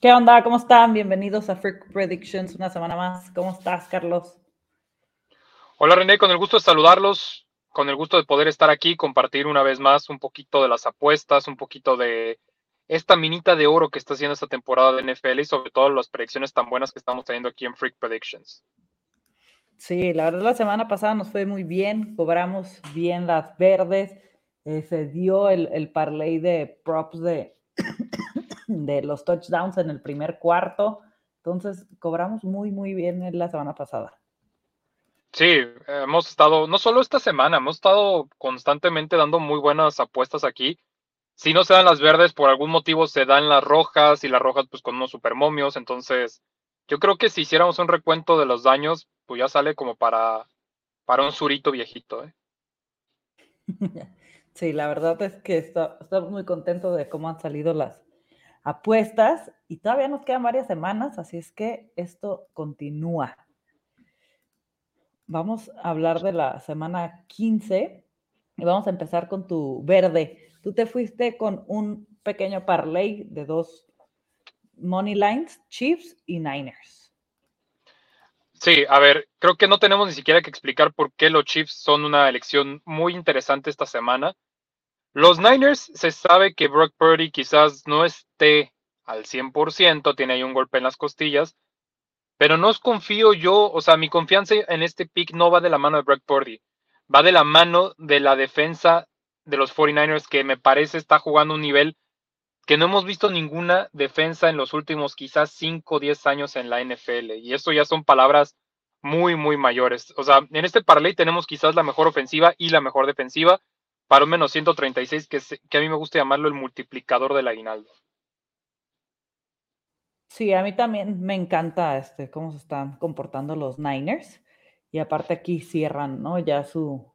¿Qué onda? ¿Cómo están? Bienvenidos a Freak Predictions, una semana más. ¿Cómo estás, Carlos? Hola, René, con el gusto de saludarlos, con el gusto de poder estar aquí, compartir una vez más un poquito de las apuestas, un poquito de esta minita de oro que está haciendo esta temporada de NFL y sobre todo las predicciones tan buenas que estamos teniendo aquí en Freak Predictions. Sí, la verdad la semana pasada nos fue muy bien, cobramos bien las verdes, eh, se dio el, el parlay de props de de los touchdowns en el primer cuarto. Entonces, cobramos muy, muy bien la semana pasada. Sí, hemos estado, no solo esta semana, hemos estado constantemente dando muy buenas apuestas aquí. Si no se dan las verdes, por algún motivo se dan las rojas y las rojas pues con unos supermomios. Entonces, yo creo que si hiciéramos un recuento de los daños, pues ya sale como para, para un surito viejito. ¿eh? Sí, la verdad es que estamos muy contentos de cómo han salido las, apuestas y todavía nos quedan varias semanas, así es que esto continúa. Vamos a hablar de la semana 15 y vamos a empezar con tu verde. Tú te fuiste con un pequeño parlay de dos money lines, Chiefs y Niners. Sí, a ver, creo que no tenemos ni siquiera que explicar por qué los Chiefs son una elección muy interesante esta semana. Los Niners se sabe que Brock Purdy quizás no esté al 100%, tiene ahí un golpe en las costillas, pero no os confío yo, o sea, mi confianza en este pick no va de la mano de Brock Purdy, va de la mano de la defensa de los 49ers que me parece está jugando un nivel que no hemos visto ninguna defensa en los últimos quizás 5 o 10 años en la NFL. Y eso ya son palabras muy, muy mayores. O sea, en este parlay tenemos quizás la mejor ofensiva y la mejor defensiva para un menos 136, que, que a mí me gusta llamarlo el multiplicador del aguinaldo. Sí, a mí también me encanta este, cómo se están comportando los Niners. Y aparte aquí cierran, ¿no? Ya su,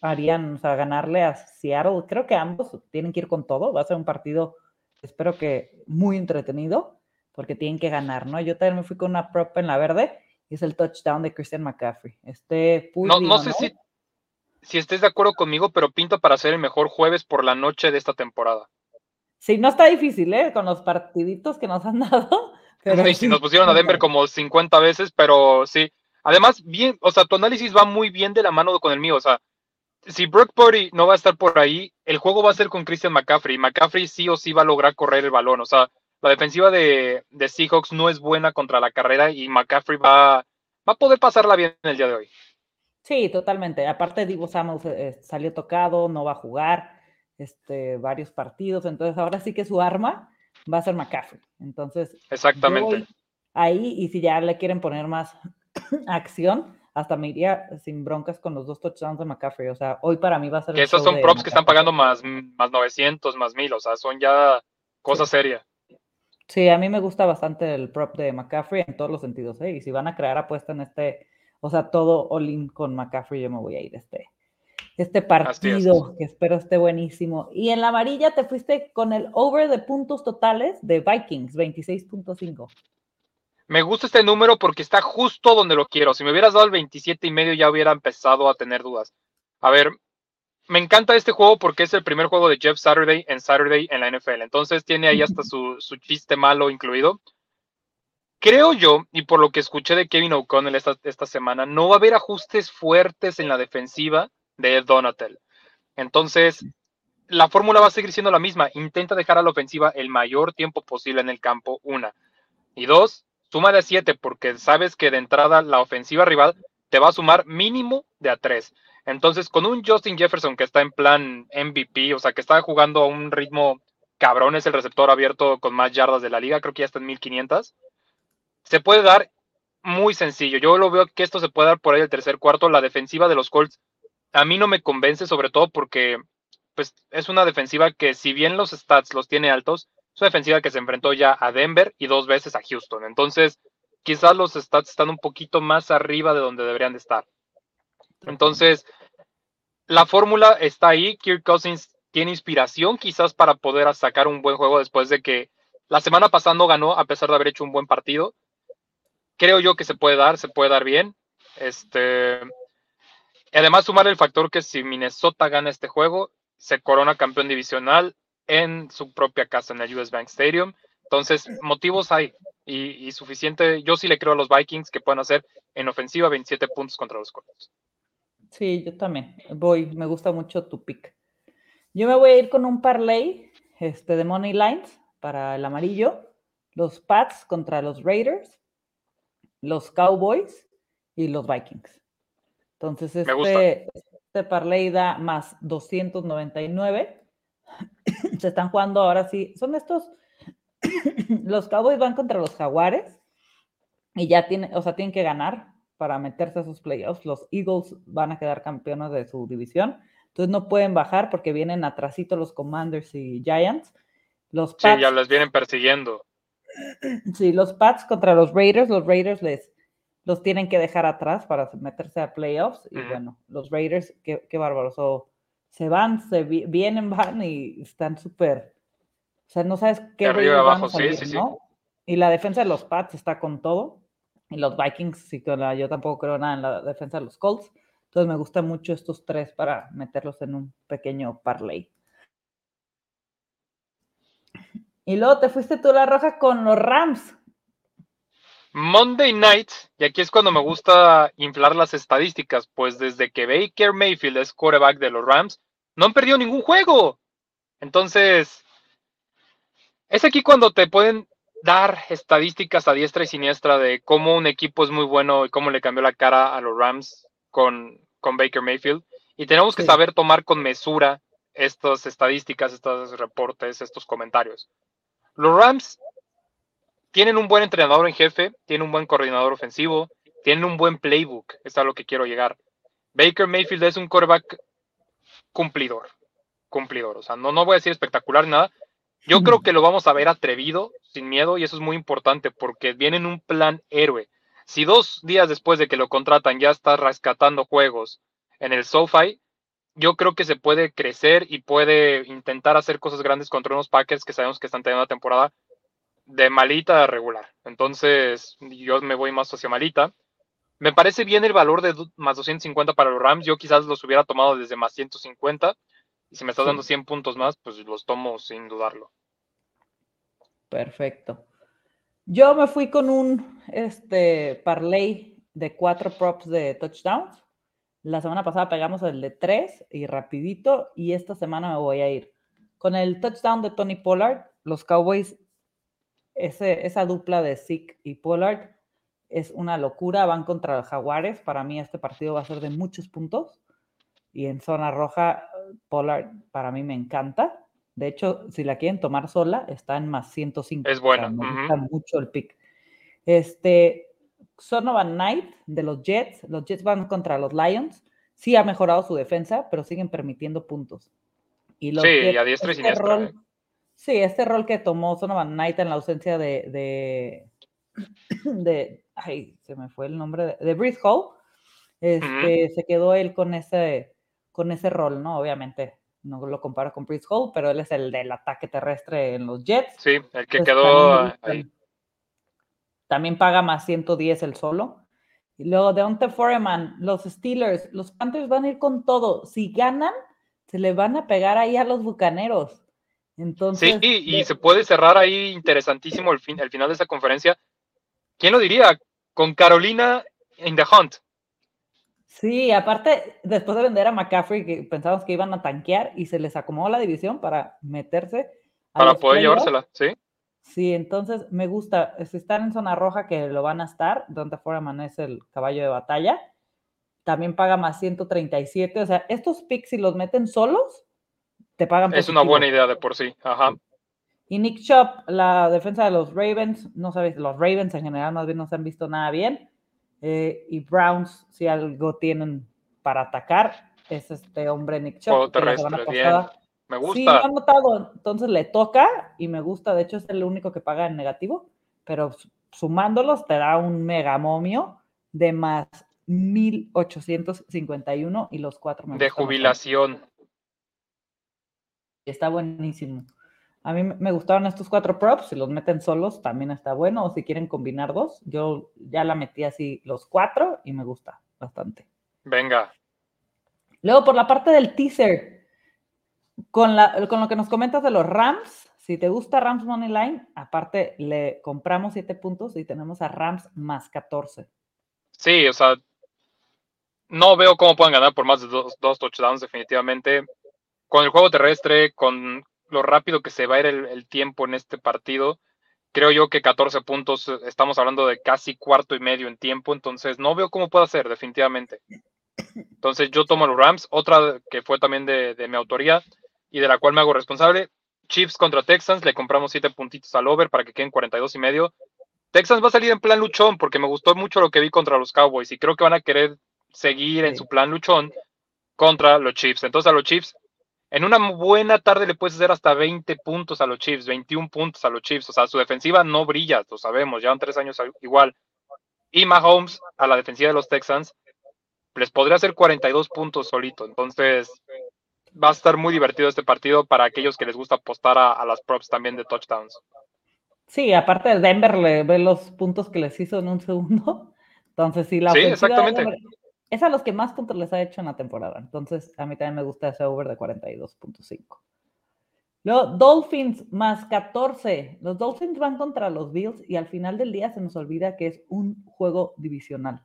harían, o sea, ganarle a Seattle. Creo que ambos tienen que ir con todo. Va a ser un partido, espero que muy entretenido, porque tienen que ganar, ¿no? Yo también me fui con una prop en la verde y es el touchdown de Christian McCaffrey. Este no, no sé si si estés de acuerdo conmigo, pero pinta para ser el mejor jueves por la noche de esta temporada. Sí, no está difícil, ¿eh? Con los partiditos que nos han dado. Pero sí, nos pusieron a Denver como 50 veces, pero sí. Además, bien, o sea, tu análisis va muy bien de la mano con el mío. O sea, si Brock Purdy no va a estar por ahí, el juego va a ser con Christian McCaffrey. McCaffrey sí o sí va a lograr correr el balón. O sea, la defensiva de, de Seahawks no es buena contra la carrera y McCaffrey va, va a poder pasarla bien en el día de hoy. Sí, totalmente. Aparte, Divo Samuel eh, salió tocado, no va a jugar este, varios partidos, entonces ahora sí que su arma va a ser McCaffrey. Entonces, exactamente. Ahí, y si ya le quieren poner más acción, hasta me iría sin broncas con los dos touchdowns de McCaffrey. O sea, hoy para mí va a ser. Que esos son props que están pagando más, más 900, más 1000, o sea, son ya cosas serias. Sí, a mí me gusta bastante el prop de McCaffrey en todos los sentidos. ¿eh? Y si van a crear apuesta en este o sea, todo all-in con McCaffrey, yo me voy a ir este, este partido, que espero esté buenísimo. Y en la amarilla te fuiste con el over de puntos totales de Vikings, 26.5. Me gusta este número porque está justo donde lo quiero. Si me hubieras dado el 27 y medio ya hubiera empezado a tener dudas. A ver, me encanta este juego porque es el primer juego de Jeff Saturday en Saturday en la NFL. Entonces tiene ahí hasta su, su chiste malo incluido. Creo yo, y por lo que escuché de Kevin O'Connell esta, semana, no va a haber ajustes fuertes en la defensiva de Donatel. Entonces, la fórmula va a seguir siendo la misma. Intenta dejar a la ofensiva el mayor tiempo posible en el campo, una. Y dos, suma de siete, porque sabes que de entrada la ofensiva rival te va a sumar mínimo de a tres. Entonces, con un Justin Jefferson que está en plan MVP, o sea, que está jugando a un ritmo cabrón, es el receptor abierto con más yardas de la liga, creo que ya está en 1500 se puede dar muy sencillo. Yo lo veo que esto se puede dar por ahí el tercer cuarto. La defensiva de los Colts a mí no me convence, sobre todo porque pues, es una defensiva que, si bien los stats los tiene altos, es una defensiva que se enfrentó ya a Denver y dos veces a Houston. Entonces, quizás los stats están un poquito más arriba de donde deberían de estar. Entonces, la fórmula está ahí. Kirk Cousins tiene inspiración quizás para poder sacar un buen juego después de que la semana pasada no ganó a pesar de haber hecho un buen partido creo yo que se puede dar, se puede dar bien. Este, además, sumar el factor que si Minnesota gana este juego, se corona campeón divisional en su propia casa, en el US Bank Stadium. Entonces, motivos hay y, suficiente. Yo sí le creo a los Vikings que puedan hacer en ofensiva 27 puntos contra los Colts. Sí, yo también. Voy, me gusta mucho tu pick. Yo me voy a ir con un parlay este, de Money Lines para el amarillo. Los Pats contra los Raiders, los Cowboys y los Vikings. Entonces, este, este parlay da más 299. Se están jugando ahora sí. Son estos. los Cowboys van contra los Jaguares y ya tienen, o sea, tienen que ganar para meterse a esos playoffs. Los Eagles van a quedar campeones de su división. Entonces no pueden bajar porque vienen atrasito los Commanders y Giants. Los sí, ya les vienen persiguiendo. Sí, los Pats contra los Raiders. Los Raiders les los tienen que dejar atrás para meterse a playoffs. Y bueno, los Raiders, qué, qué bárbaro. se van, se vienen, van y están súper. O sea, no sabes qué. Arriba abajo, sí, sí, ¿no? Y la defensa de los Pats está con todo. Y los Vikings, sí, yo tampoco creo nada en la defensa de los Colts. Entonces me gustan mucho estos tres para meterlos en un pequeño parlay. Y luego te fuiste tú la roja con los Rams. Monday Night, y aquí es cuando me gusta inflar las estadísticas, pues desde que Baker Mayfield es quarterback de los Rams, no han perdido ningún juego. Entonces, es aquí cuando te pueden dar estadísticas a diestra y siniestra de cómo un equipo es muy bueno y cómo le cambió la cara a los Rams con, con Baker Mayfield. Y tenemos que saber tomar con mesura estas estadísticas, estos reportes, estos comentarios. Los Rams tienen un buen entrenador en jefe, tienen un buen coordinador ofensivo, tienen un buen playbook, es a lo que quiero llegar. Baker Mayfield es un quarterback cumplidor, cumplidor, o sea, no, no voy a decir espectacular nada. Yo creo que lo vamos a ver atrevido, sin miedo, y eso es muy importante porque viene en un plan héroe. Si dos días después de que lo contratan ya está rescatando juegos en el SoFi, yo creo que se puede crecer y puede intentar hacer cosas grandes contra unos Packers que sabemos que están teniendo una temporada de malita a regular. Entonces, yo me voy más hacia malita. Me parece bien el valor de más 250 para los Rams. Yo quizás los hubiera tomado desde más 150. Y si me estás dando 100 puntos más, pues los tomo sin dudarlo. Perfecto. Yo me fui con un este, parlay de cuatro props de touchdowns. La semana pasada pegamos el de tres y rapidito. Y esta semana me voy a ir con el touchdown de Tony Pollard. Los Cowboys esa dupla de Zeke y Pollard es una locura. Van contra los Jaguares. Para mí este partido va a ser de muchos puntos. Y en zona roja, Pollard para mí me encanta. De hecho, si la quieren tomar sola, está en más 105. Es bueno. me gusta mucho el pick. Este, Sonovan Knight de los Jets. Los Jets van contra los Lions. Sí ha mejorado su defensa, pero siguen permitiendo puntos. Y los sí, a diestra y este siniestra. ¿eh? Sí, este rol que tomó Sonovan Knight en la ausencia de, de, ay, se me fue el nombre, de, de Brice Hall, este, se quedó él con ese, con ese rol, ¿no? Obviamente, no lo comparo con Brice Hall, pero él es el del ataque terrestre en los Jets. Sí, el que quedó ahí. También paga más 110 el solo. Y luego Deontay Foreman, los Steelers, los Panthers van a ir con todo. Si ganan, se le van a pegar ahí a los Bucaneros. Entonces, sí, y, se puede cerrar ahí interesantísimo el, fin, el final de esa conferencia. ¿Quién lo diría? Con Carolina in the hunt. Sí, aparte, después de vender a McCaffrey, que pensábamos que iban a tanquear y se les acomodó la división para meterse. para poder llevársela, sí. Sí, entonces me gusta. Si están en zona roja, que lo van a estar, donde fuera amanece el caballo de batalla. También paga más 137. O sea, estos picks, si los meten solos, te pagan. Es una buena idea de por sí. Ajá. Y Nick Chop, la defensa de los Ravens, no sabes, los Ravens en general más bien no se han visto nada bien. Eh, y Browns, si algo tienen para atacar, es este hombre Nick Chop. Me gusta. Sí, lo han notado, entonces le toca y me gusta. De hecho, es el único que paga en negativo, pero sumándolos te da un mega momio de más 1851 y los cuatro De jubilación. Está buenísimo. A mí me gustaron estos cuatro props, si los meten solos también está bueno, o si quieren combinar dos, yo ya la metí así los cuatro y me gusta bastante. Venga. Luego por la parte del teaser, con, la, con lo que nos comentas de los Rams, Si te gusta Rams Money Line, aparte le compramos 7 puntos y tenemos a Rams más 14. Sí, o sea, no veo cómo puedan ganar por más de dos, touchdowns, definitivamente. Con el juego terrestre, con lo rápido que se va a ir el, tiempo en este partido, creo yo que 14 puntos, estamos hablando de casi cuarto y medio en tiempo, entonces no veo cómo puede ser, definitivamente. Entonces yo tomo los Rams, otra que fue también de, de mi autoría y de la cual me hago responsable, Chiefs contra Texans, le compramos 7 puntitos al over para que queden 42 y medio. Texans va a salir en plan luchón porque me gustó mucho lo que vi contra los Cowboys y creo que van a querer seguir en su plan luchón contra los Chiefs. Entonces a los Chiefs, en una buena tarde le puedes hacer hasta 20 puntos a los Chiefs, 21 puntos a los Chiefs. O sea, su defensiva no brilla, lo sabemos, llevan tres años igual. Y Mahomes a la defensiva de los Texans les podría hacer 42 puntos solito. Entonces va a estar muy divertido este partido para aquellos que les gusta apostar a, las props también de touchdowns. Sí, aparte de Denver le ve los puntos que les hizo en un segundo. Entonces, sí, la sí, exactamente es a los que más puntos les ha hecho en la temporada. Entonces, a mí también me gusta ese over de 42.5. Luego, Dolphins más 14. Los Dolphins van contra los Bills y al final del día se nos olvida que es un juego divisional.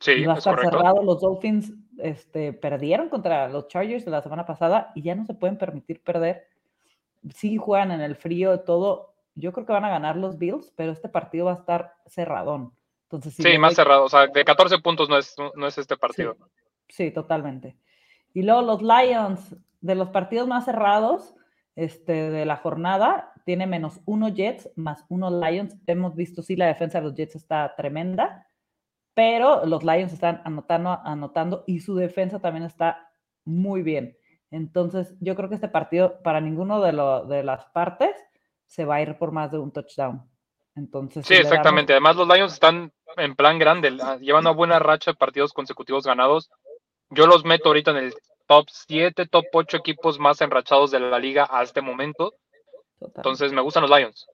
Sí, va a estar cerrado. Los Dolphins este, perdieron contra los Chargers de la semana pasada y ya no se pueden permitir perder. Sí juegan en el frío, todo. Yo creo que van a ganar los Bills, pero este partido va a estar cerradón sí, más cerrado. O sea, de 14 puntos no es, no es este partido. Sí, totalmente. Y luego los Lions, de los partidos más cerrados este, de la jornada, tiene menos uno Jets, más uno Lions. Hemos visto, sí, la defensa de los Jets está tremenda, pero los Lions están anotando, anotando y su defensa también está muy bien. Entonces, yo creo que este partido, para ninguno de, de las partes, se va a ir por más de un touchdown. Entonces, sí, exactamente. Además, los Lions están en plan grande, llevan una buena racha de partidos consecutivos ganados. Yo los meto ahorita en el top 7, top 8 equipos más enrachados de la liga a este momento. Entonces, me gustan los Lions.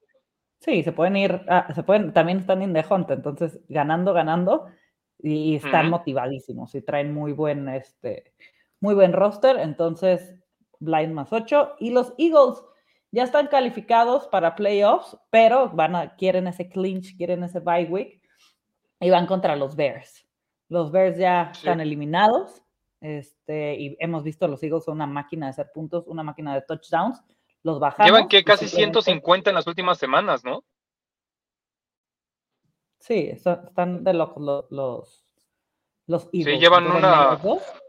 Sí, se pueden ir, ah, se pueden, también están in the hunt, entonces ganando, ganando y están motivadísimos y traen muy buen, este, muy buen roster. Entonces, Blind más 8 y los Eagles ya están calificados para playoffs, pero van a, quieren ese clinch, quieren ese bye week y van contra los Bears. Los Bears ya están eliminados este, y hemos visto los Eagles son una máquina de hacer puntos, una máquina de touchdowns. Los bajamos. Llevan que casi 150 en las últimas semanas, ¿no? Sí, están de locos los, los, los Eagles. Sí, llevan una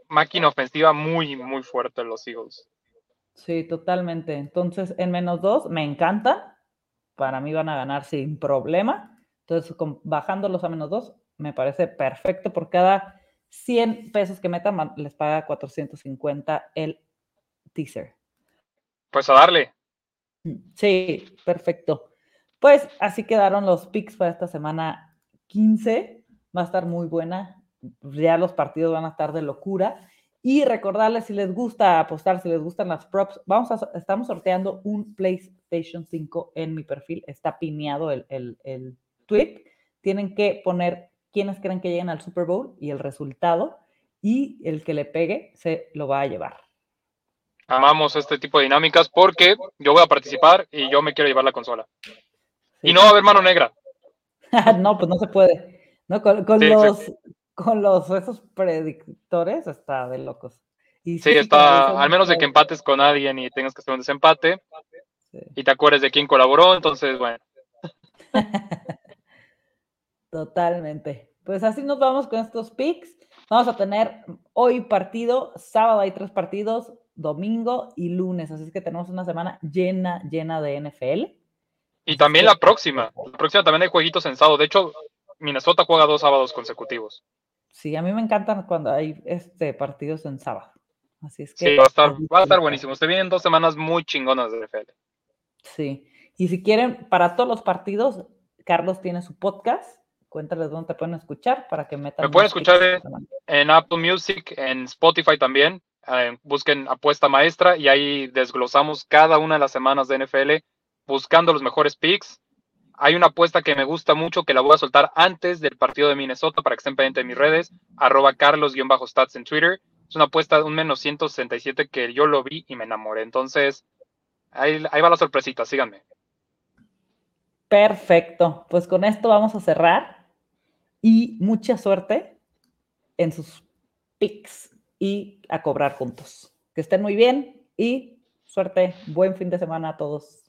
máquina ofensiva muy, muy fuerte los Eagles. Sí, totalmente. Entonces, en menos dos, me encanta. Para mí van a ganar sin problema. Entonces, bajándolos a menos dos, me parece perfecto. Por cada 100 pesos que metan, les paga 450 el teaser. Pues a darle. Sí, perfecto. Pues así quedaron los picks para esta semana 15. Va a estar muy buena. Ya los partidos van a estar de locura. Y recordarles si les gusta apostar, si les gustan las props, vamos a, estamos sorteando un PlayStation 5 en mi perfil. Está pineado el, el, tweet. Tienen que poner quiénes creen que lleguen al Super Bowl y el resultado. Y el que le pegue se lo va a llevar. Amamos este tipo de dinámicas porque yo voy a participar y yo me quiero llevar la consola. Y no va a haber mano negra. no, pues no se puede. No, con, los, con los esos predictores está de locos. Y sí, está, al menos de que empates con alguien y tengas que hacer un desempate y te acuerdes de quién colaboró, entonces, bueno. Totalmente. Pues así nos vamos con estos picks. Vamos a tener hoy partido, sábado hay tres partidos, domingo y lunes, así es que tenemos una semana llena, llena de NFL. Y también la próxima, la próxima también hay jueguitos en sábado. De hecho, Minnesota juega dos sábados consecutivos. Sí, a mí me encantan cuando hay este, partidos en sábado. Así es que. Sí, va a estar, va a estar buenísimo. Se vienen dos semanas muy chingonas de NFL. Sí. Y si quieren, para todos los partidos, Carlos tiene su podcast. Cuéntales dónde te pueden escuchar para que metan. Me pueden escuchar en, Apple Music, en Spotify también. Eh, busquen Apuesta Maestra y ahí desglosamos cada una de las semanas de NFL buscando los mejores picks hay una apuesta que me gusta mucho que la voy a soltar antes del partido de Minnesota para que estén pendientes de mis redes, arroba carlos-stats en Twitter. Es una apuesta de un menos 167 que yo lo vi y me enamoré. Entonces, Ahí, ahí va la sorpresita, síganme. Perfecto. Pues con esto vamos a cerrar y mucha suerte en sus picks y a cobrar juntos. Que estén muy bien y suerte. Buen fin de semana a todos.